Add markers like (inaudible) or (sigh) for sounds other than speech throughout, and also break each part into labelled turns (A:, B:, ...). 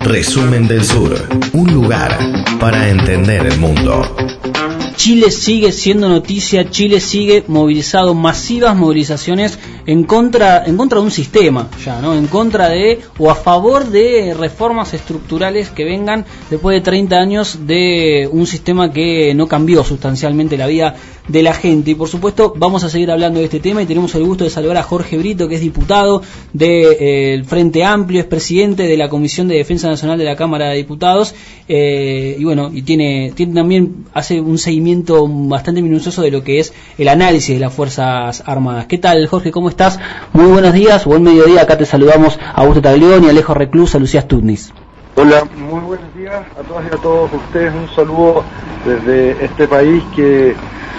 A: Resumen del Sur, un lugar para entender el mundo.
B: Chile sigue siendo noticia, Chile sigue movilizado, masivas movilizaciones en contra, en contra de un sistema, ya, ¿no? En contra de o a favor de reformas estructurales que vengan después de 30 años de un sistema que no cambió sustancialmente la vida de la gente. Y por supuesto, vamos a seguir hablando de este tema y tenemos el gusto de saludar a Jorge Brito, que es diputado del Frente Amplio, es presidente de la Comisión de Defensa Nacional de la Cámara de Diputados, eh, y bueno, y tiene, tiene también, hace un seguimiento bastante minucioso de lo que es el análisis de las Fuerzas Armadas. ¿Qué tal, Jorge? ¿Cómo estás? Muy buenos días, buen mediodía. Acá te saludamos a Augusto Taglioni, Alejo Reclusa, Lucía Stutnis.
C: Hola, muy buenos días a todas y a todos ustedes. Un saludo desde este país que,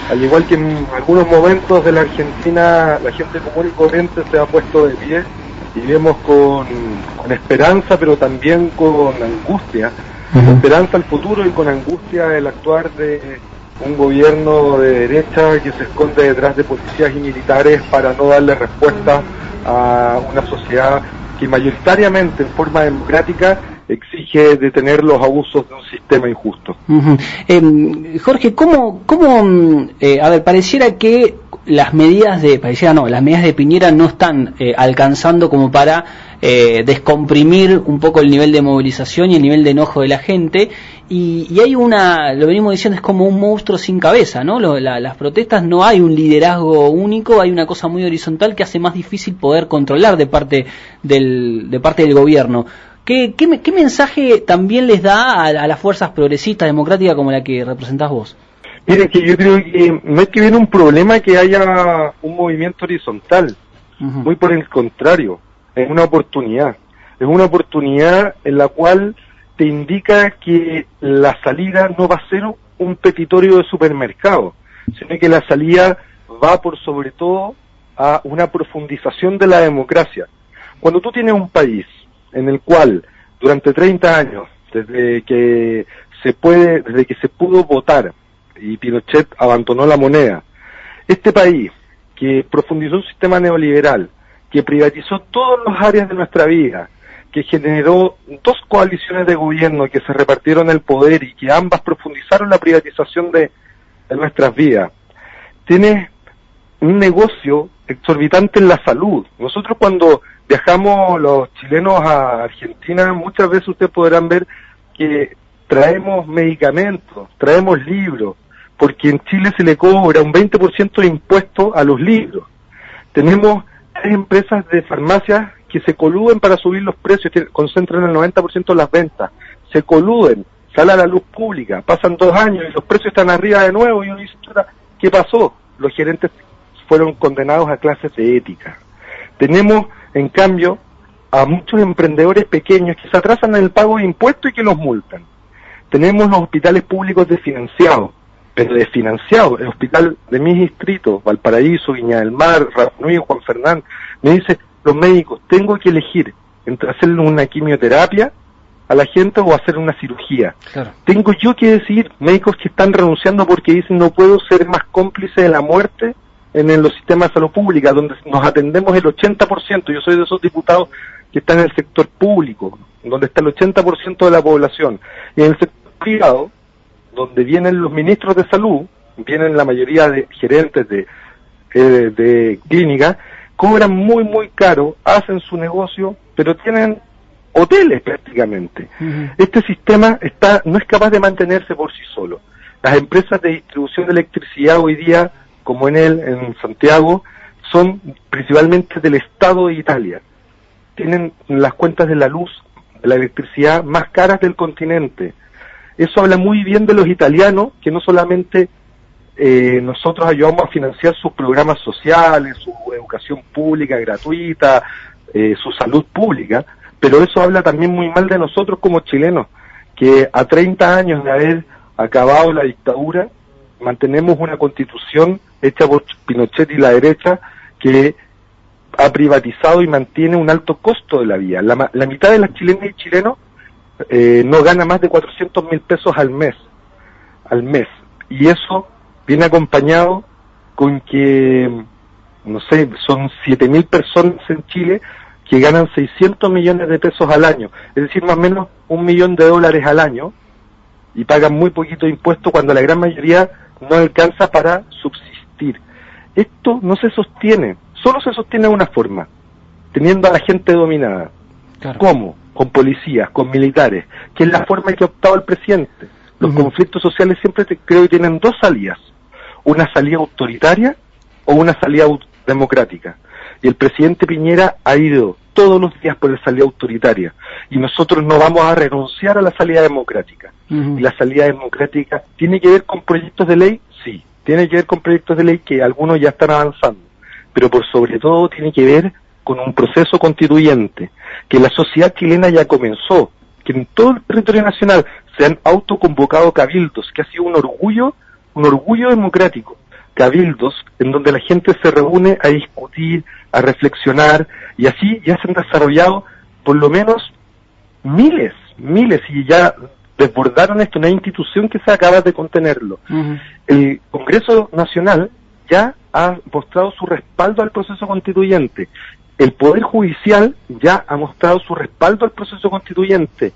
C: al igual que en algunos momentos de la Argentina, la gente común y corriente se ha puesto de pie y vemos con, con esperanza, pero también con angustia, con esperanza al futuro y con angustia el actuar de un gobierno de derecha que se esconde detrás de policías y militares para no darle respuesta a una sociedad que mayoritariamente en forma democrática exige detener los abusos de un sistema injusto.
B: Em, Jorge, ¿cómo, cómo eh, a ver, pareciera que las medidas de, pareciera no, las medidas de Piñera no están eh, alcanzando como para eh, descomprimir un poco el nivel de movilización y el nivel de enojo de la gente. Y, hay una, lo venimos diciendo, es como un monstruo sin cabeza, ¿no? las protestas no hay un liderazgo único, hay una cosa muy horizontal que hace más difícil poder controlar de parte del, de parte del gobierno. ¿Qué, qué, mensaje también les da a, las fuerzas progresistas, democráticas como la que representás vos?
C: Mire, que yo creo que no es que viene un problema que haya un movimiento horizontal, muy por el contrario es una oportunidad. Es una oportunidad en la cual te indica que la salida no va a ser un petitorio de supermercado, sino que la salida va por sobre todo a una profundización de la democracia. Cuando tú tienes un país en el cual durante 30 años, desde que se puede, desde que se pudo votar y Pinochet abandonó la moneda, este país que profundizó un sistema neoliberal, que privatizó todas las áreas de nuestra vida, que generó dos coaliciones de gobierno que se repartieron el poder y que ambas profundizaron la privatización de, nuestras vidas. Tiene un negocio exorbitante en la salud. Nosotros cuando viajamos los chilenos a Argentina, muchas veces ustedes podrán ver que traemos medicamentos, traemos libros, porque en Chile se le cobra un 20% de impuesto a los libros. Tenemos hay empresas de farmacias que se coluden para subir los precios, que concentran el 90% de las ventas, se coluden, sale a la luz pública, pasan dos años y los precios están arriba de nuevo y uno dice, ¿qué pasó? Los gerentes fueron condenados a clases de ética. Tenemos, en cambio, a muchos emprendedores pequeños que se atrasan en el pago de impuestos y que los multan. Tenemos los hospitales públicos desfinanciados, pero desfinanciado, el hospital de mi distrito, Valparaíso, Viña del Mar, Rapanui, Juan Fernán, me dice, los médicos, tengo que elegir entre hacerle una quimioterapia a la gente o hacer una cirugía. Tengo yo que decir, médicos que están renunciando porque dicen no puedo ser más cómplice de la muerte en, los sistemas de salud pública, donde nos atendemos el 80%, yo soy de esos diputados que están en el sector público, donde está el 80% de la población, y en el sector privado, donde vienen los ministros de salud, vienen la mayoría de gerentes de, eh, de clínica, cobran muy, muy caro, hacen su negocio, pero tienen hoteles prácticamente. Este sistema está, no es capaz de mantenerse por sí solo. Las empresas de distribución de electricidad hoy día, como en él, en Santiago, son principalmente del Estado de Italia. Tienen las cuentas de la luz, de la electricidad más caras del continente. Eso habla muy bien de los italianos, que no solamente eh, nosotros ayudamos a financiar sus programas sociales, su educación pública gratuita, eh, su salud pública, pero eso habla también muy mal de nosotros como chilenos, que a 30 años de haber acabado la dictadura, mantenemos una constitución hecha por Pinochet y la derecha que ha privatizado y mantiene un alto costo de la vida. La, la mitad de las chilenas y chilenos eh, no gana más de 400 mil pesos al mes, al mes. Y eso viene acompañado con que, no sé, son 7 mil personas en Chile que ganan 600 millones de pesos al año, es decir, más o menos un millón de dólares al año, y pagan muy poquito impuesto cuando la gran mayoría no alcanza para subsistir. Esto no se sostiene, solo se sostiene de una forma, teniendo a la gente dominada. ¿Cómo? Con policías, con militares, que es la forma que ha optado el presidente. Los conflictos sociales siempre creo que tienen dos salidas, una salida autoritaria o una salida democrática. Y el presidente Piñera ha ido todos los días por la salida autoritaria. Y nosotros no vamos a renunciar a la salida democrática. Y la salida democrática tiene que ver con proyectos de ley, sí. Tiene que ver con proyectos de ley que algunos ya están avanzando. Pero por sobre todo tiene que ver con un proceso constituyente que la sociedad chilena ya comenzó, que en todo el territorio nacional se han autoconvocado cabildos, que ha sido un orgullo, un orgullo democrático. Cabildos en donde la gente se reúne a discutir, a reflexionar, y así ya se han desarrollado por lo menos miles, miles, y ya desbordaron esto, una institución que se acaba de contenerlo. El Congreso Nacional ya ha mostrado su respaldo al proceso constituyente. El Poder Judicial ya ha mostrado su respaldo al proceso constituyente.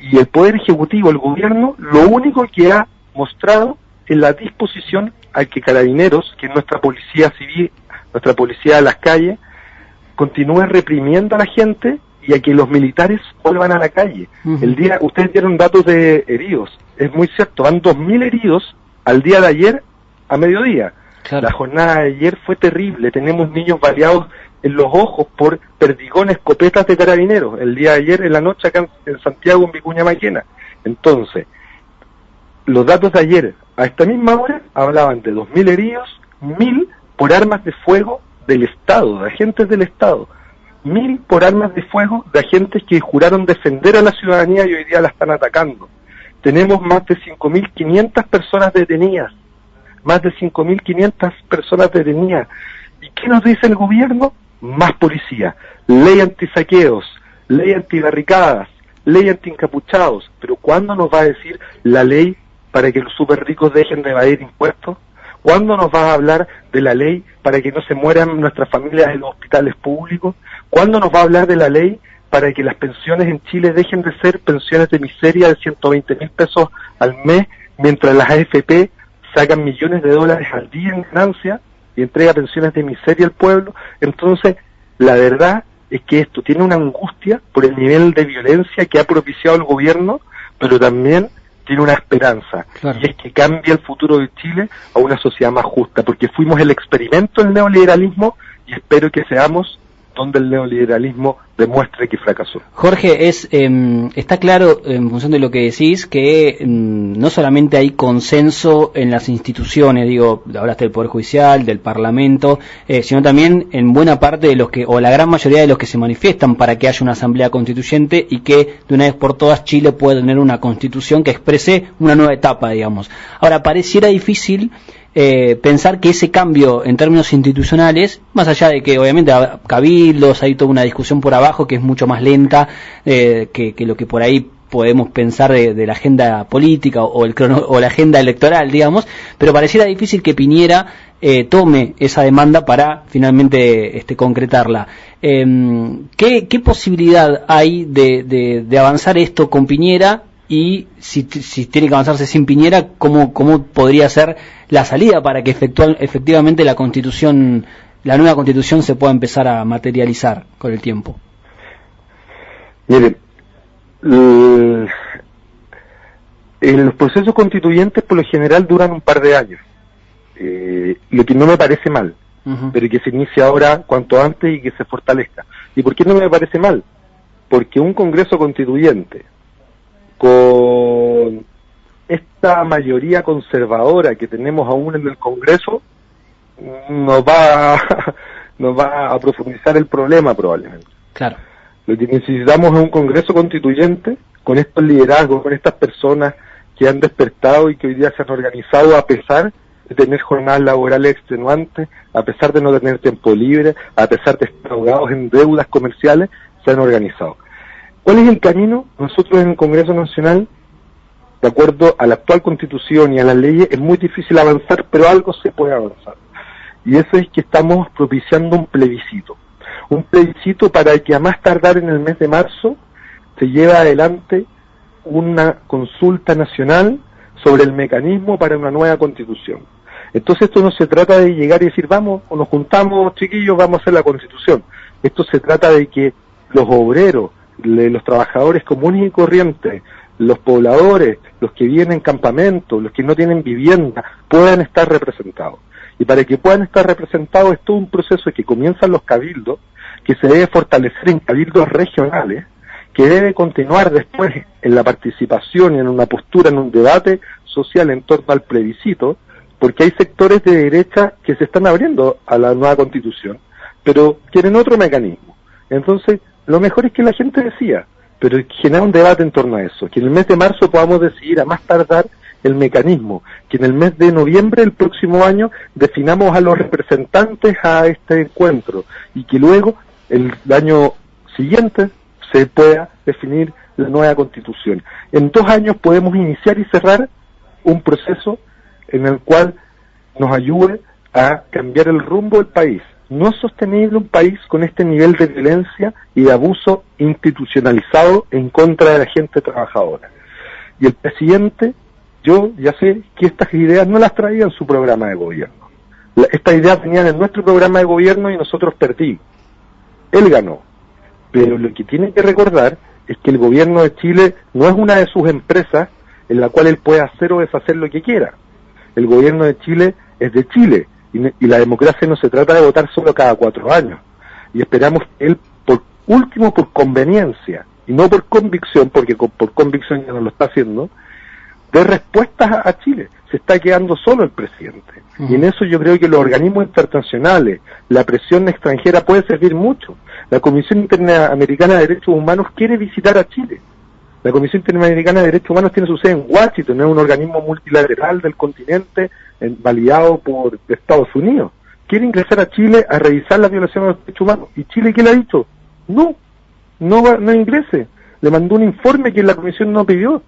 C: Y el Poder Ejecutivo, el Gobierno, lo único que ha mostrado es la disposición a que Carabineros, que es nuestra policía civil, nuestra policía de las calles, continúe reprimiendo a la gente y a que los militares vuelvan a la calle. El día, ustedes dieron datos de heridos, es muy cierto, van 2.000 heridos al día de ayer a mediodía. La jornada de ayer fue terrible, tenemos niños baleados en los ojos por perdigones, escopetas de carabineros, el día de ayer en la noche acá en, Santiago, en Vicuña Maquena. Entonces, los datos de ayer a esta misma hora hablaban de 2.000 heridos, 1.000 por armas de fuego del Estado, de agentes del Estado mil por armas de fuego de agentes que juraron defender a la ciudadanía y hoy día la están atacando. Tenemos más de 5.500 personas detenidas, más de 5.500 personas detenidas. ¿Y qué nos dice el gobierno? Más policía, ley antisaqueos, ley antibarricadas, ley antiencapuchados. Pero ¿cuándo nos va a decir la ley para que los super ricos dejen de evadir impuestos? ¿Cuándo nos va a hablar de la ley para que no se mueran nuestras familias en los hospitales públicos? ¿Cuándo nos va a hablar de la ley para que las pensiones en Chile dejen de ser pensiones de miseria de 120 mil pesos al mes, mientras las AFP sacan millones de dólares al día en ganancia y entrega pensiones de miseria al pueblo? Entonces, la verdad es que esto tiene una angustia por el nivel de violencia que ha propiciado el gobierno, pero también tiene una esperanza, y es que cambie el futuro de Chile a una sociedad más justa, porque fuimos el experimento del neoliberalismo y espero que seamos donde el neoliberalismo demuestre que fracasó.
B: Jorge, es em, está claro en función de lo que decís que em, no solamente hay consenso en las instituciones, digo, hablaste del Poder Judicial, del Parlamento, eh, sino también en buena parte de los que, o la gran mayoría de los que se manifiestan para que haya una asamblea constituyente y que de una vez por todas Chile pueda tener una constitución que exprese una nueva etapa, digamos. Ahora, pareciera difícil eh, pensar que ese cambio en términos institucionales, más allá de que obviamente cabildos, hay toda una discusión por abajo que es mucho más lenta eh, que, lo que por ahí podemos pensar de, la agenda política o, el o la agenda electoral, digamos, pero pareciera difícil que Piñera eh, tome esa demanda para finalmente este, concretarla. Em, ¿qué, posibilidad hay de, de avanzar esto con Piñera y si, tiene que avanzarse sin Piñera, ¿cómo, cómo podría ser la salida para que efectivamente la constitución, la nueva constitución se pueda empezar a materializar con el tiempo?
C: Mire, los procesos constituyentes por lo general duran un par de años, eh, lo que no me parece mal, pero que se inicie ahora cuanto antes y que se fortalezca. ¿Y por qué no me parece mal? Porque un Congreso constituyente con esta mayoría conservadora que tenemos aún en el Congreso, nos va, (laughs) nos va a profundizar el problema probablemente.
B: Claro.
C: Lo que necesitamos es un Congreso constituyente con estos liderazgos, con estas personas que han despertado y que hoy día se han organizado a pesar de tener jornadas laborales extenuantes, a pesar de no tener tiempo libre, a pesar de estar ahogados en deudas comerciales, se han organizado. ¿Cuál es el camino? Nosotros en el Congreso Nacional, de acuerdo a la actual constitución y a las leyes, es muy difícil avanzar, pero algo se puede avanzar. Y eso es que estamos propiciando un plebiscito. Un plebiscito para que a más tardar en el mes de marzo se lleve adelante una consulta nacional sobre el mecanismo para una nueva constitución. Entonces esto no se trata de llegar y decir, vamos, o nos juntamos chiquillos, vamos a hacer la constitución. Esto se trata de que los obreros, los trabajadores comunes y corrientes, los pobladores, los que viven en campamentos, los que no tienen vivienda, puedan estar representados. Y para que puedan estar representados es todo un proceso que comienzan los cabildos, que se debe fortalecer en cabildos regionales, que debe continuar después en la participación y en una postura, en un debate social en torno al plebiscito, porque hay sectores de derecha que se están abriendo a la nueva constitución, pero quieren otro mecanismo. Entonces, lo mejor es que la gente decía, pero genera un debate en torno a eso, que en el mes de marzo podamos decidir a más tardar el mecanismo, que en el mes de noviembre del próximo año definamos a los representantes a este encuentro y que luego el año siguiente se pueda definir la nueva constitución. En dos años podemos iniciar y cerrar un proceso en el cual nos ayude a cambiar el rumbo del país. No es sostenible un país con este nivel de violencia y de abuso institucionalizado en contra de la gente trabajadora. Y el presidente, yo ya sé que estas ideas no las traía en su programa de gobierno. estas ideas venían en nuestro programa de gobierno y nosotros perdimos. Él ganó. Pero lo que tiene que recordar es que el gobierno de Chile no es una de sus empresas en la cual él puede hacer o deshacer lo que quiera. El gobierno de Chile es de Chile y, la democracia no se trata de votar solo cada cuatro años. Y esperamos que él, por último, por conveniencia y no por convicción, porque por convicción ya no lo está haciendo, dé respuestas a, Chile. Se está quedando solo el presidente. Y en eso yo creo que los organismos internacionales, la presión extranjera puede servir mucho. La Comisión Interamericana de Derechos Humanos quiere visitar a Chile la Comisión Interamericana de Derechos Humanos tiene su sede en Washington, es un organismo multilateral del continente validado por Estados Unidos. Quiere ingresar a Chile a revisar la violación de los derechos humanos. ¿Y Chile qué le ha dicho? No, no, no ingrese. Le mandó un informe que la Comisión no pidió.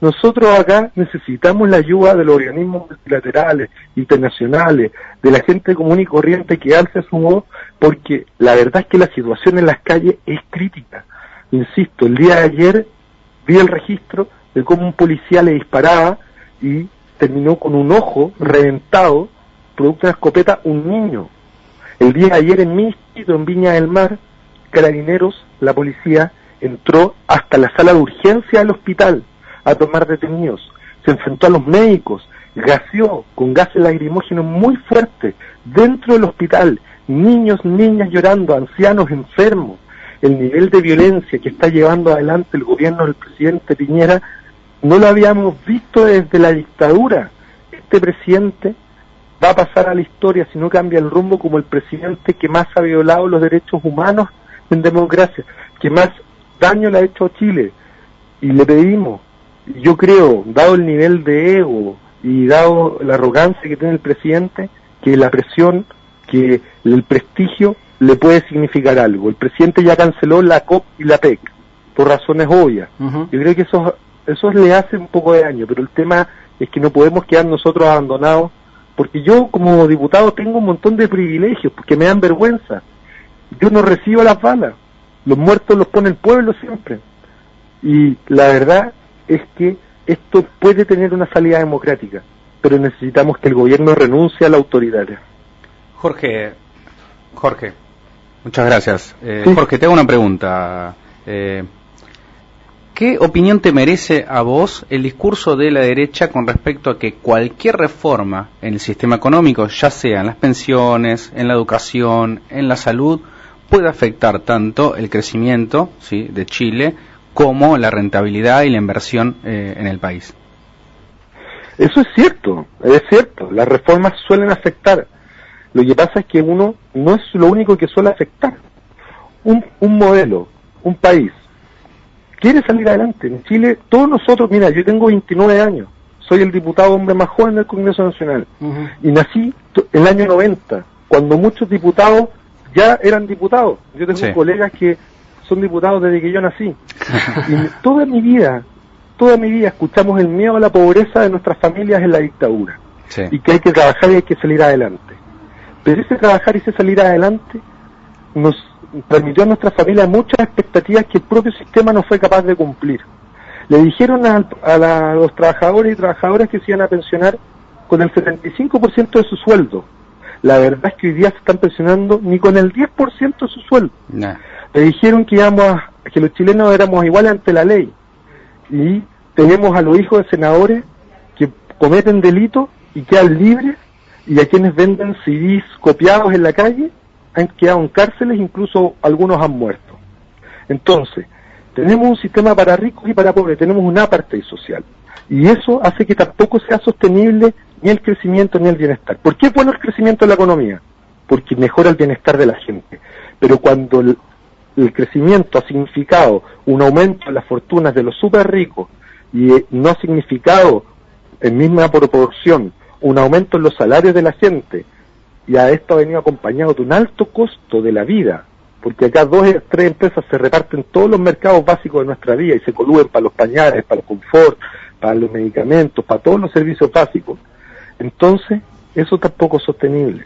C: Nosotros acá necesitamos la ayuda de los organismos multilaterales, internacionales, de la gente común y corriente que alce su voz, porque la verdad es que la situación en las calles es crítica. Insisto, el día de ayer vi el registro de cómo un policía le disparaba y terminó con un ojo reventado, producto de una escopeta, un niño. El día de ayer en mi en Viña del Mar, carabineros, la policía, entró hasta la sala de urgencia del hospital a tomar detenidos. Se enfrentó a los médicos, gaseó con gases lacrimógenos muy fuertes dentro del hospital, niños, niñas llorando, ancianos enfermos el nivel de violencia que está llevando adelante el gobierno del presidente Piñera no lo habíamos visto desde la dictadura. Este presidente va a pasar a la historia si no cambia el rumbo como el presidente que más ha violado los derechos humanos en democracia, que más daño le ha hecho a Chile. Y le pedimos, yo creo, dado el nivel de ego y dado la arrogancia que tiene el presidente, que la presión, que el prestigio le puede significar algo. El presidente ya canceló la COP y la PEC, por razones obvias. Yo creo que eso, eso le hace un poco de daño, pero el tema es que no podemos quedar nosotros abandonados, porque yo como diputado tengo un montón de privilegios, porque me dan vergüenza. Yo no recibo las balas, los muertos los pone el pueblo siempre. Y la verdad es que esto puede tener una salida democrática, pero necesitamos que el gobierno renuncie a la autoridad.
D: Jorge, Jorge, Muchas gracias. Eh, Jorge, te hago una pregunta. Eh, ¿Qué opinión te merece a vos el discurso de la derecha con respecto a que cualquier reforma en el sistema económico, ya sea en las pensiones, en la educación, en la salud, puede afectar tanto el crecimiento ¿sí? de Chile como la rentabilidad y la inversión eh, en el país?
C: Eso es cierto, es cierto. Las reformas suelen afectar lo que pasa es que uno no es lo único que suele afectar. Un, un modelo, un país, quiere salir adelante. En Chile, todos nosotros, mira, yo tengo 29 años, soy el diputado hombre más joven del Congreso Nacional, y nací en el año 90, cuando muchos diputados ya eran diputados. Yo tengo colegas que son diputados desde que yo nací. (laughs) y toda mi vida, toda mi vida escuchamos el miedo a la pobreza de nuestras familias en la dictadura. Y que hay que trabajar y hay que salir adelante. Pero ese trabajar y ese salir adelante nos transmitió a nuestra familia muchas expectativas que el propio sistema no fue capaz de cumplir. Le dijeron a, los trabajadores y trabajadoras que se iban a pensionar con el 75% de su sueldo. La verdad es que hoy día se están pensionando ni con el 10% de su sueldo. Le dijeron que íbamos a, que los chilenos éramos iguales ante la ley. Y tenemos a los hijos de senadores que cometen delitos y quedan libres y a quienes venden CDs copiados en la calle han quedado en cárceles, incluso algunos han muerto. Entonces, tenemos un sistema para ricos y para pobres, tenemos un apartheid social. Y eso hace que tampoco sea sostenible ni el crecimiento ni el bienestar. ¿Por qué es bueno el crecimiento de la economía? Porque mejora el bienestar de la gente. Pero cuando el, crecimiento ha significado un aumento en las fortunas de los super ricos y eh, no ha significado en misma proporción un aumento en los salarios de la gente, y a esto ha venido acompañado de un alto costo de la vida, porque acá dos o tres empresas se reparten todos los mercados básicos de nuestra vida y se coluden para los pañales, para el confort, para los medicamentos, para todos los servicios básicos. Entonces, eso tampoco es sostenible.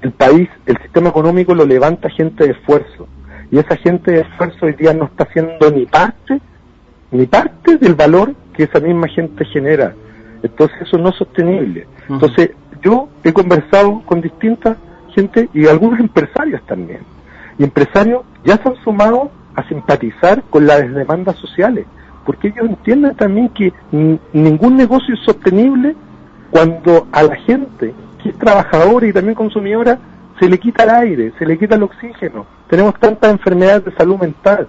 C: El país, el sistema económico lo levanta gente de esfuerzo, y esa gente de esfuerzo hoy día no está haciendo ni parte, ni parte del valor que esa misma gente genera. Entonces eso no es sostenible. Entonces yo he conversado con distintas gente y algunos empresarios también. Y empresarios ya se han sumado a simpatizar con las demandas sociales, porque ellos entienden también que ningún negocio es sostenible cuando a la gente que es trabajadora y también consumidora se le quita el aire, se le quita el oxígeno. Tenemos tantas enfermedades de salud mental.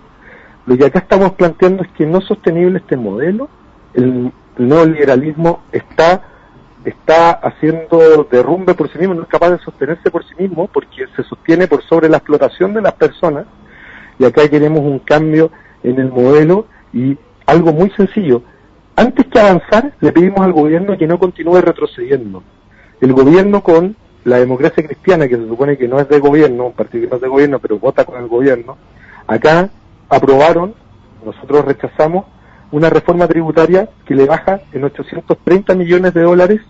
C: Lo que acá estamos planteando es que no es sostenible este modelo. El, neoliberalismo está está haciendo derrumbe por sí mismo, no es capaz de sostenerse por sí mismo porque se sostiene por sobre la explotación de las personas y acá queremos un cambio en el modelo y algo muy sencillo. Antes que avanzar, le pedimos al gobierno que no continúe retrocediendo. El gobierno con la democracia cristiana, que se supone que no es de gobierno, un partido que no es de gobierno, pero vota con el gobierno, acá aprobaron, nosotros rechazamos una reforma tributaria que le baja en 830 millones de dólares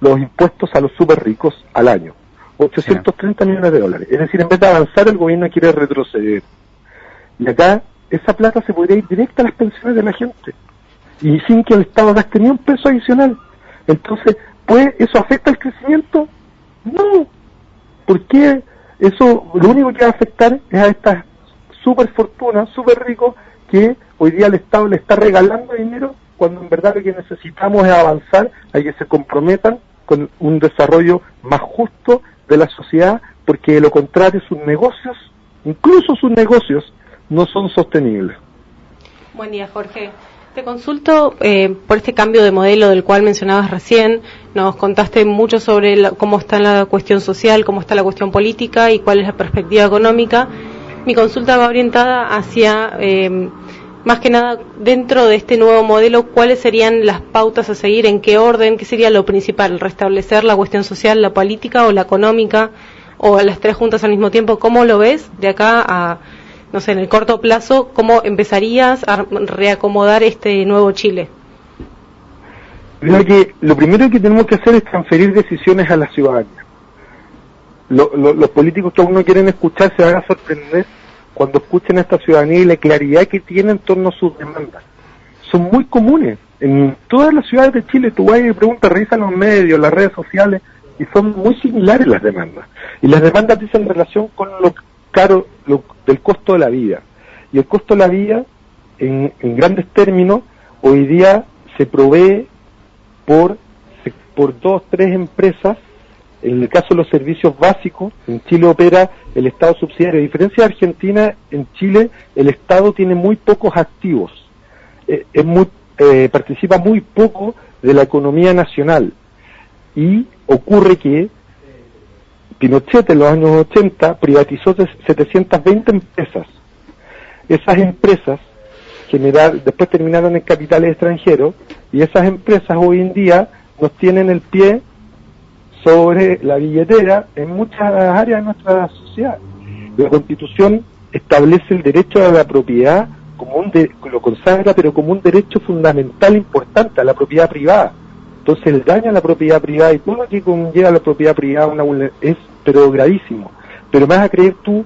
C: los impuestos a los super ricos al año. 830 millones de dólares. Es decir, en vez de avanzar, el gobierno quiere retroceder. Y acá esa plata se podría ir directa a las pensiones de la gente. Y sin que el Estado gaste ni un peso adicional. Entonces, pues, ¿eso afecta el crecimiento? No. ¿Por qué? Eso lo único que va a afectar es a estas super fortunas, super ricos, que hoy día el Estado le está regalando dinero cuando en verdad lo que necesitamos es avanzar, hay que se comprometan con un desarrollo más justo de la sociedad, porque de lo contrario sus negocios, incluso sus negocios, no son sostenibles.
E: Buen día, Jorge. Te consulto eh, por este cambio de modelo del cual mencionabas recién. Nos contaste mucho sobre cómo está la cuestión social, cómo está la cuestión política y cuál es la perspectiva económica. Mi consulta va orientada hacia, eh, más que nada, dentro de este nuevo modelo, cuáles serían las pautas a seguir, en qué orden, qué sería lo principal, restablecer la cuestión social, la política o la económica, o las tres juntas al mismo tiempo. ¿Cómo lo ves de acá a no sé, en el corto plazo, ¿cómo empezarías a reacomodar este nuevo Chile?
C: Que lo primero que tenemos que hacer es transferir decisiones a la ciudadanía. los políticos que aún no quieren escuchar se van a sorprender cuando escuchen a esta ciudadanía y la claridad que tiene en torno a sus demandas. Son muy comunes. En todas las ciudades de Chile tú vas y preguntas, revisan los medios, las redes sociales, y son muy similares las demandas. Y las demandas dicen relación con lo caro del costo de la vida. Y el costo de la vida, en, grandes términos, hoy día se provee por, por dos, tres empresas. En el caso de los servicios básicos, en Chile opera el Estado subsidiario. A diferencia de Argentina, en Chile el Estado tiene muy pocos activos. Eh, es muy, eh, participa muy poco de la economía nacional. Y ocurre que Pinochet en los años 80 privatizó 720 empresas. Esas empresas después terminaron en capitales extranjeros y esas empresas hoy en día nos tienen el pie sobre la billetera en muchas áreas de nuestra sociedad. La Constitución establece el derecho a la propiedad como un lo consagra, pero como un derecho fundamental importante a la propiedad privada. Entonces el daño a la propiedad privada y todo lo que conlleva la propiedad privada una es pero gravísimo. Pero me vas a creer tú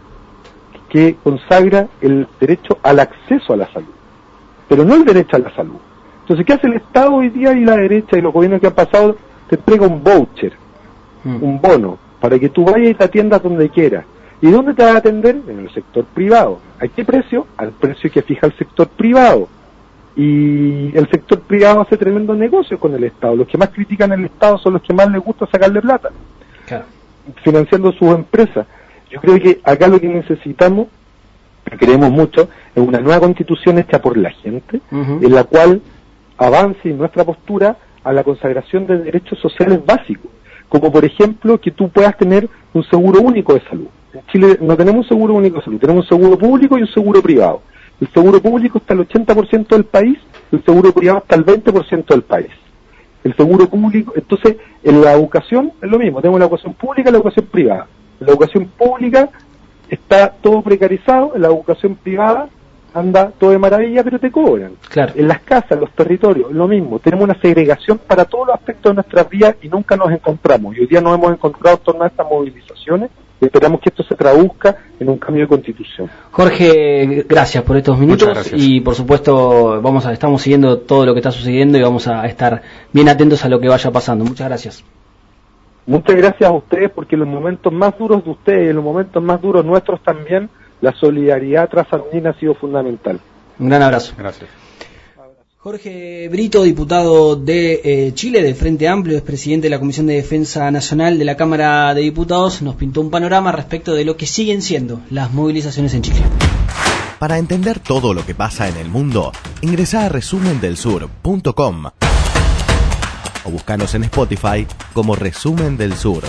C: que consagra el derecho al acceso a la salud, pero no el derecho a la salud. Entonces, ¿qué hace el Estado hoy día y la derecha y los gobiernos que han pasado? Te entrega un voucher, mm. un bono, para que tú vayas y te atiendas donde quieras. ¿Y dónde te vas a atender? En el sector privado. ¿A qué precio? Al precio que fija el sector privado. Y el sector privado hace tremendo negocio con el Estado. Los que más critican el Estado son los que más les gusta sacarle plata, financiando sus empresas. Yo creo que acá lo que necesitamos, que creemos mucho, es una nueva constitución hecha por la gente, en la cual avance nuestra postura a la consagración de derechos sociales básicos, como por ejemplo que tú puedas tener un seguro único de salud. En Chile no tenemos un seguro único de salud, tenemos un seguro público y un seguro privado. El seguro público está al 80% del país, el seguro privado está al 20% del país. El seguro público, entonces en la educación es lo mismo, tenemos la educación pública y la educación privada. En la educación pública está todo precarizado, en la educación privada anda todo de maravilla, pero te cobran. Claro. En las casas, en los territorios, lo mismo. Tenemos una segregación para todos los aspectos de nuestras vidas y nunca nos encontramos. Y hoy día nos hemos encontrado en torno a estas movilizaciones esperamos que esto se traduzca en un cambio de constitución.
B: Jorge, gracias por estos minutos y por supuesto vamos a estamos siguiendo todo lo que está sucediendo y vamos a estar bien atentos a lo que vaya pasando. Muchas gracias.
C: Muchas gracias a ustedes porque en los momentos más duros de ustedes y en los momentos más duros nuestros también, la solidaridad trasandina ha sido fundamental.
B: Un gran abrazo. Gracias. Jorge Brito, diputado de eh, Chile, del Frente Amplio, es presidente de la Comisión de Defensa Nacional de la Cámara de Diputados, nos pintó un panorama respecto de lo que siguen siendo las movilizaciones en Chile.
A: Para entender todo lo que pasa en el mundo, ingresa a resumendelsur.com o búscanos en Spotify como Resumen del Sur.